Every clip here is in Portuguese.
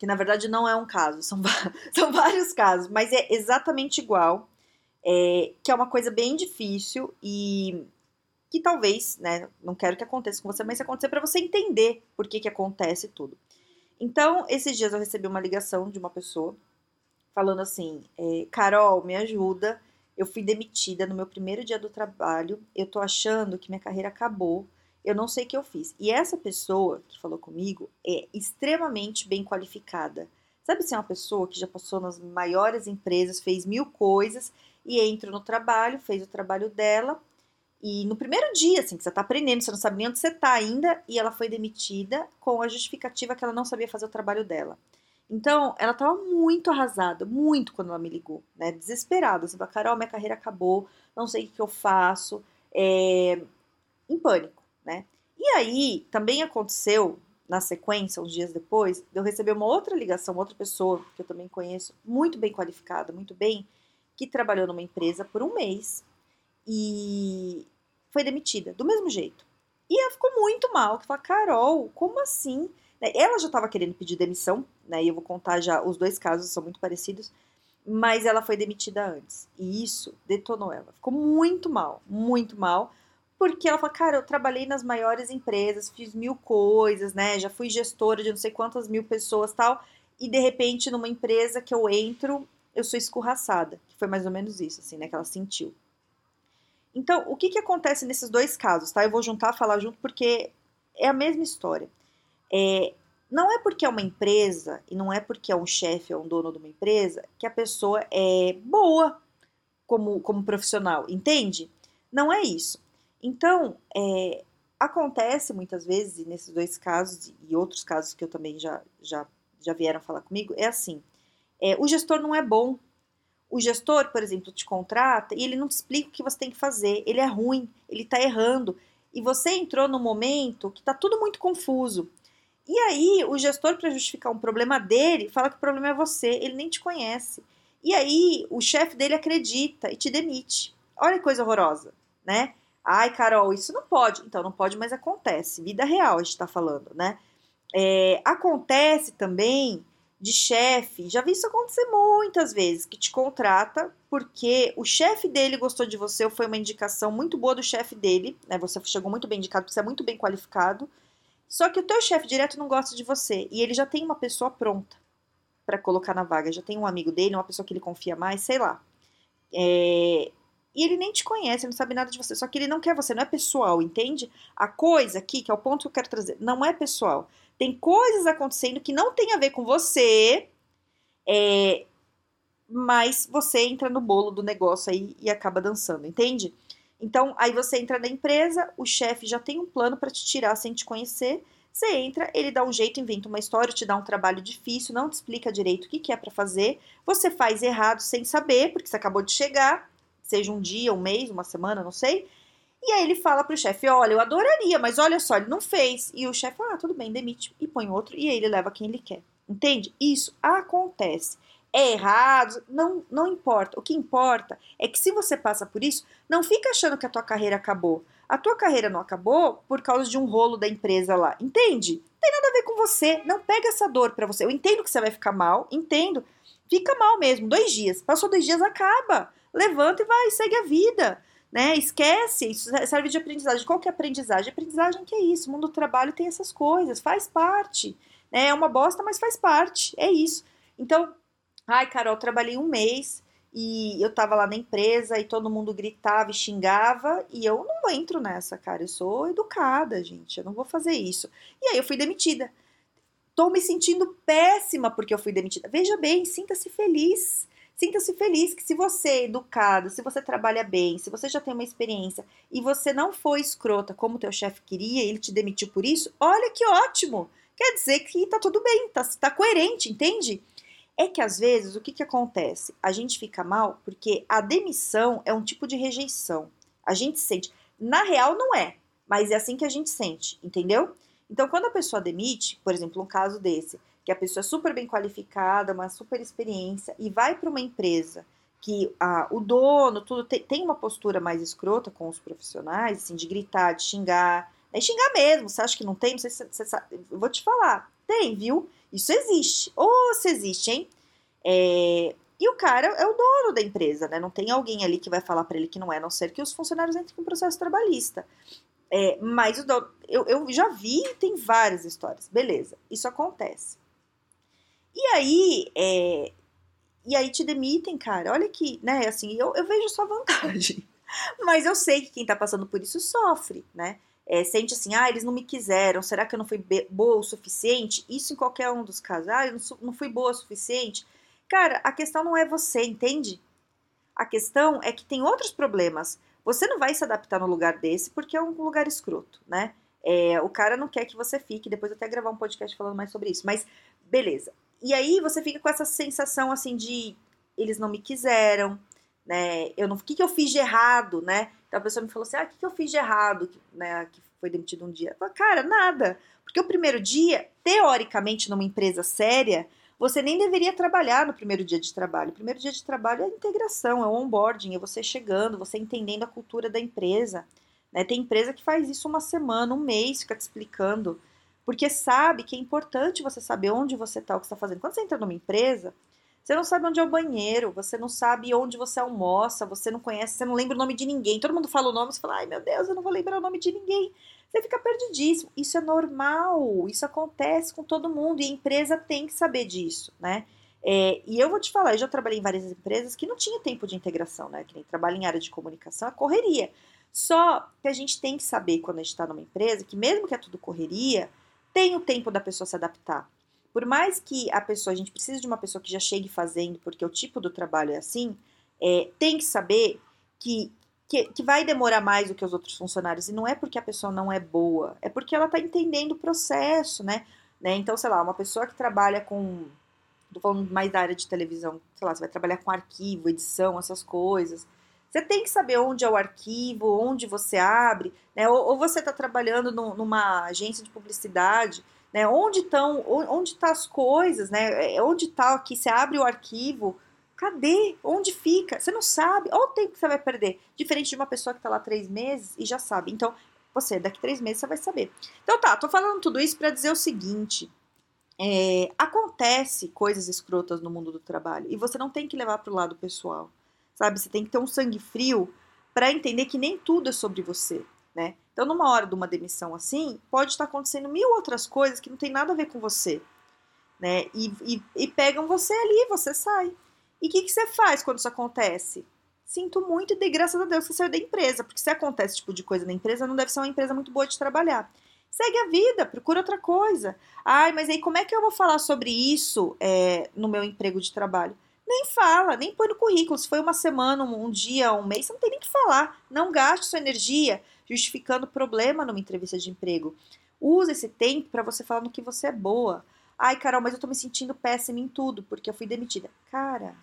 que na verdade não é um caso, são, são vários casos, mas é exatamente igual, é, que é uma coisa bem difícil e que talvez, né, não quero que aconteça com você, mas se acontecer para você entender por que que acontece tudo. Então, esses dias eu recebi uma ligação de uma pessoa falando assim, é, Carol, me ajuda, eu fui demitida no meu primeiro dia do trabalho, eu tô achando que minha carreira acabou, eu não sei o que eu fiz. E essa pessoa que falou comigo é extremamente bem qualificada. Sabe se é uma pessoa que já passou nas maiores empresas, fez mil coisas e entra no trabalho, fez o trabalho dela e no primeiro dia, assim, que você tá aprendendo, você não sabe nem onde você tá ainda, e ela foi demitida com a justificativa que ela não sabia fazer o trabalho dela. Então, ela tava muito arrasada, muito quando ela me ligou, né? Desesperada. Fala, Carol, minha carreira acabou, não sei o que eu faço, é... em pânico né? E aí, também aconteceu, na sequência, uns dias depois, eu recebi uma outra ligação, outra pessoa que eu também conheço, muito bem qualificada, muito bem, que trabalhou numa empresa por um mês e foi demitida, do mesmo jeito. E ela ficou muito mal, que falou, Carol, como assim? Né, ela já estava querendo pedir demissão, né? E eu vou contar já, os dois casos são muito parecidos, mas ela foi demitida antes. E isso detonou ela. Ficou muito mal, muito mal porque ela fala, cara, eu trabalhei nas maiores empresas, fiz mil coisas, né? Já fui gestora de não sei quantas mil pessoas tal. E de repente, numa empresa que eu entro, eu sou escorraçada. Que foi mais ou menos isso, assim, né? Que ela sentiu. Então, o que, que acontece nesses dois casos, tá? Eu vou juntar, falar junto, porque é a mesma história. É, não é porque é uma empresa e não é porque é um chefe ou um dono de uma empresa que a pessoa é boa como, como profissional, entende? Não é isso. Então, é, acontece muitas vezes, nesses dois casos e outros casos que eu também já, já, já vieram falar comigo, é assim: é, o gestor não é bom. O gestor, por exemplo, te contrata e ele não te explica o que você tem que fazer. Ele é ruim, ele está errando. E você entrou num momento que está tudo muito confuso. E aí, o gestor, para justificar um problema dele, fala que o problema é você, ele nem te conhece. E aí, o chefe dele acredita e te demite. Olha que coisa horrorosa, né? Ai, Carol, isso não pode. Então, não pode, mas acontece. Vida real, a gente está falando, né? É, acontece também de chefe, já vi isso acontecer muitas vezes, que te contrata porque o chefe dele gostou de você ou foi uma indicação muito boa do chefe dele, né? Você chegou muito bem indicado, você é muito bem qualificado. Só que o teu chefe direto não gosta de você e ele já tem uma pessoa pronta para colocar na vaga, já tem um amigo dele, uma pessoa que ele confia mais, sei lá. É, e ele nem te conhece, ele não sabe nada de você. Só que ele não quer você, não é pessoal, entende? A coisa aqui, que é o ponto que eu quero trazer, não é pessoal. Tem coisas acontecendo que não tem a ver com você, é, mas você entra no bolo do negócio aí e acaba dançando, entende? Então, aí você entra na empresa, o chefe já tem um plano para te tirar sem te conhecer. Você entra, ele dá um jeito, inventa uma história, te dá um trabalho difícil, não te explica direito o que, que é para fazer. Você faz errado sem saber, porque você acabou de chegar seja um dia, um mês, uma semana, não sei. E aí ele fala pro chefe: Olha, eu adoraria, mas olha só, ele não fez. E o chefe, ah, tudo bem, demite e põe outro. E aí ele leva quem ele quer. Entende? Isso acontece. É errado, não, não importa. O que importa é que se você passa por isso, não fica achando que a tua carreira acabou. A tua carreira não acabou por causa de um rolo da empresa lá. Entende? Não tem nada a ver com você. Não pega essa dor para você. Eu entendo que você vai ficar mal, entendo. Fica mal mesmo. Dois dias. Passou dois dias, acaba levanta e vai, segue a vida. Né? Esquece, isso serve de aprendizagem. Qual que é aprendizagem? Aprendizagem que é isso, o mundo do trabalho tem essas coisas, faz parte. Né? É uma bosta, mas faz parte, é isso. Então, ai, Carol, trabalhei um mês e eu tava lá na empresa e todo mundo gritava e xingava e eu não entro nessa, cara. Eu sou educada, gente, eu não vou fazer isso. E aí eu fui demitida. Tô me sentindo péssima porque eu fui demitida. Veja bem, sinta-se feliz. Sinta-se feliz que se você é educado, se você trabalha bem, se você já tem uma experiência e você não foi escrota como teu chefe queria, ele te demitiu por isso, olha que ótimo! Quer dizer que tá tudo bem, tá, tá coerente, entende? É que às vezes o que, que acontece? A gente fica mal porque a demissão é um tipo de rejeição. A gente sente. Na real, não é, mas é assim que a gente sente, entendeu? Então, quando a pessoa demite, por exemplo, um caso desse, que a pessoa é super bem qualificada, uma super experiência, e vai para uma empresa que ah, o dono, tudo tem, tem, uma postura mais escrota com os profissionais, assim, de gritar, de xingar, é xingar mesmo, você acha que não tem? Não sei se você sabe, eu vou te falar, tem, viu? Isso existe. Ou se existe, hein? É, e o cara é o dono da empresa, né? Não tem alguém ali que vai falar para ele que não é, a não ser que os funcionários entrem com processo trabalhista. É, mas o dono, eu, eu já vi, tem várias histórias. Beleza, isso acontece. E aí, é, e aí te demitem, cara. Olha que, né? Assim, eu, eu vejo só vantagem. Mas eu sei que quem tá passando por isso sofre, né? é, sente assim, ah, eles não me quiseram, será que eu não fui boa o suficiente? Isso em qualquer um dos casos, ah, eu não, não fui boa o suficiente. Cara, a questão não é você, entende? A questão é que tem outros problemas. Você não vai se adaptar no lugar desse porque é um lugar escroto, né? É, o cara não quer que você fique, depois eu até gravar um podcast falando mais sobre isso, mas beleza. E aí você fica com essa sensação assim de eles não me quiseram, né? Eu não, o que, que eu fiz de errado, né? Então a pessoa me falou assim: ah, o que, que eu fiz de errado, né? Que foi demitido um dia. Eu falei, cara, nada. Porque o primeiro dia, teoricamente, numa empresa séria, você nem deveria trabalhar no primeiro dia de trabalho. O primeiro dia de trabalho é integração, é o onboarding, é você chegando, você entendendo a cultura da empresa. Né? Tem empresa que faz isso uma semana, um mês, fica te explicando. Porque sabe que é importante você saber onde você está, o que está fazendo. Quando você entra numa empresa, você não sabe onde é o banheiro, você não sabe onde você almoça, você não conhece, você não lembra o nome de ninguém. Todo mundo fala o nome, você fala, ai meu Deus, eu não vou lembrar o nome de ninguém. Você fica perdidíssimo. Isso é normal, isso acontece com todo mundo e a empresa tem que saber disso, né? É, e eu vou te falar, eu já trabalhei em várias empresas que não tinha tempo de integração, né? Que nem trabalho em área de comunicação, é correria. Só que a gente tem que saber quando a gente está numa empresa que mesmo que é tudo correria, tem o tempo da pessoa se adaptar. Por mais que a pessoa, a gente precise de uma pessoa que já chegue fazendo, porque o tipo do trabalho é assim, é, tem que saber que, que, que, vai demorar mais do que os outros funcionários. E não é porque a pessoa não é boa, é porque ela está entendendo o processo, né? né? Então, sei lá, uma pessoa que trabalha com. Tô falando mais da área de televisão, sei lá, você vai trabalhar com arquivo, edição, essas coisas. Você tem que saber onde é o arquivo, onde você abre, né? Ou, ou você está trabalhando no, numa agência de publicidade né? Onde estão, onde tá as coisas, né? É, onde está aqui? Você abre o arquivo, cadê? Onde fica? Você não sabe. Olha o tempo que você vai perder. Diferente de uma pessoa que está lá três meses e já sabe. Então, você, daqui três meses, você vai saber. Então tá, tô falando tudo isso para dizer o seguinte. É, acontece coisas escrotas no mundo do trabalho e você não tem que levar para o lado pessoal, sabe? Você tem que ter um sangue frio para entender que nem tudo é sobre você, né? Então, numa hora de uma demissão assim, pode estar acontecendo mil outras coisas que não tem nada a ver com você, né? E, e, e pegam você ali, você sai. E o que, que você faz quando isso acontece? Sinto muito e dei graças a Deus que saiu da empresa, porque se acontece esse tipo de coisa na empresa, não deve ser uma empresa muito boa de trabalhar. Segue a vida, procura outra coisa. Ai, mas aí como é que eu vou falar sobre isso é, no meu emprego de trabalho? Nem fala, nem põe no currículo. Se foi uma semana, um, um dia, um mês, você não tem nem que falar. Não gaste sua energia justificando problema numa entrevista de emprego. Use esse tempo para você falar no que você é boa. Ai, Carol, mas eu tô me sentindo péssima em tudo porque eu fui demitida. Cara,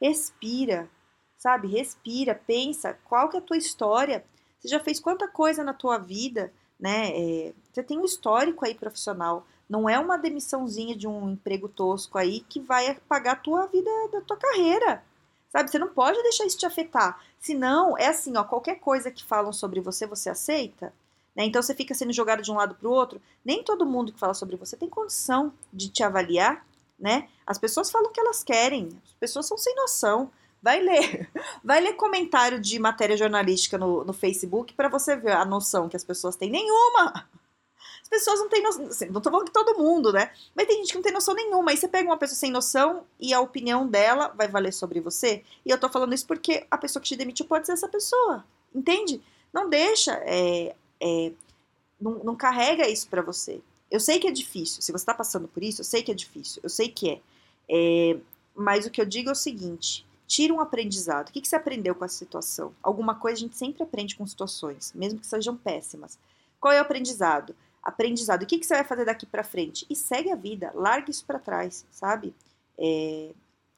respira, sabe? Respira, pensa qual que é a tua história. Você já fez quanta coisa na tua vida, né? É, você tem um histórico aí profissional. Não é uma demissãozinha de um emprego tosco aí que vai apagar a tua vida, da tua carreira. Sabe? Você não pode deixar isso te afetar. Senão, é assim, ó, qualquer coisa que falam sobre você, você aceita. Né? Então você fica sendo jogado de um lado para o outro. Nem todo mundo que fala sobre você tem condição de te avaliar, né? As pessoas falam o que elas querem. As pessoas são sem noção. Vai ler. Vai ler comentário de matéria jornalística no, no Facebook para você ver a noção que as pessoas têm. Nenhuma! As pessoas não têm noção. Assim, não tô falando que todo mundo, né? Mas tem gente que não tem noção nenhuma. Aí você pega uma pessoa sem noção e a opinião dela vai valer sobre você. E eu tô falando isso porque a pessoa que te demitiu pode ser essa pessoa. Entende? Não deixa. É, é, não, não carrega isso para você. Eu sei que é difícil. Se você tá passando por isso, eu sei que é difícil. Eu sei que é. é mas o que eu digo é o seguinte: tira um aprendizado. O que, que você aprendeu com essa situação? Alguma coisa a gente sempre aprende com situações, mesmo que sejam péssimas. Qual é o aprendizado? Aprendizado. O que, que você vai fazer daqui para frente? E segue a vida, larga isso para trás, sabe? É,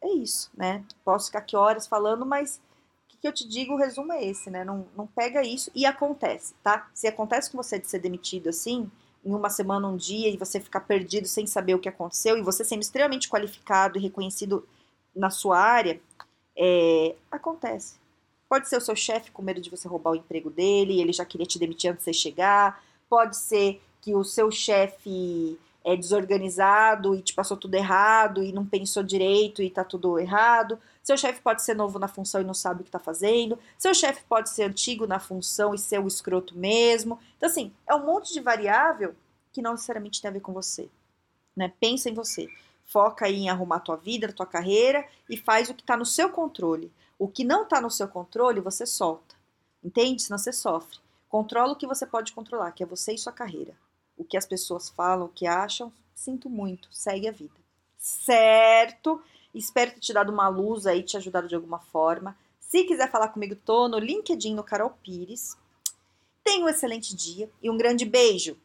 é isso, né? Posso ficar aqui horas falando, mas o que, que eu te digo, o resumo é esse, né? Não, não pega isso e acontece, tá? Se acontece com você de ser demitido assim, em uma semana, um dia, e você ficar perdido sem saber o que aconteceu, e você sendo extremamente qualificado e reconhecido na sua área, é, acontece. Pode ser o seu chefe com medo de você roubar o emprego dele, ele já queria te demitir antes de você chegar. Pode ser que o seu chefe é desorganizado e te passou tudo errado e não pensou direito e tá tudo errado. Seu chefe pode ser novo na função e não sabe o que tá fazendo. Seu chefe pode ser antigo na função e ser o escroto mesmo. Então, assim, é um monte de variável que não necessariamente tem a ver com você. Né? Pensa em você. Foca aí em arrumar a tua vida, tua carreira e faz o que está no seu controle. O que não está no seu controle, você solta. Entende? Senão você sofre. Controla o que você pode controlar, que é você e sua carreira o que as pessoas falam, o que acham, sinto muito, segue a vida. Certo? Espero ter te dado uma luz aí, te ajudado de alguma forma. Se quiser falar comigo, tô no LinkedIn no Carol Pires. Tenha um excelente dia e um grande beijo.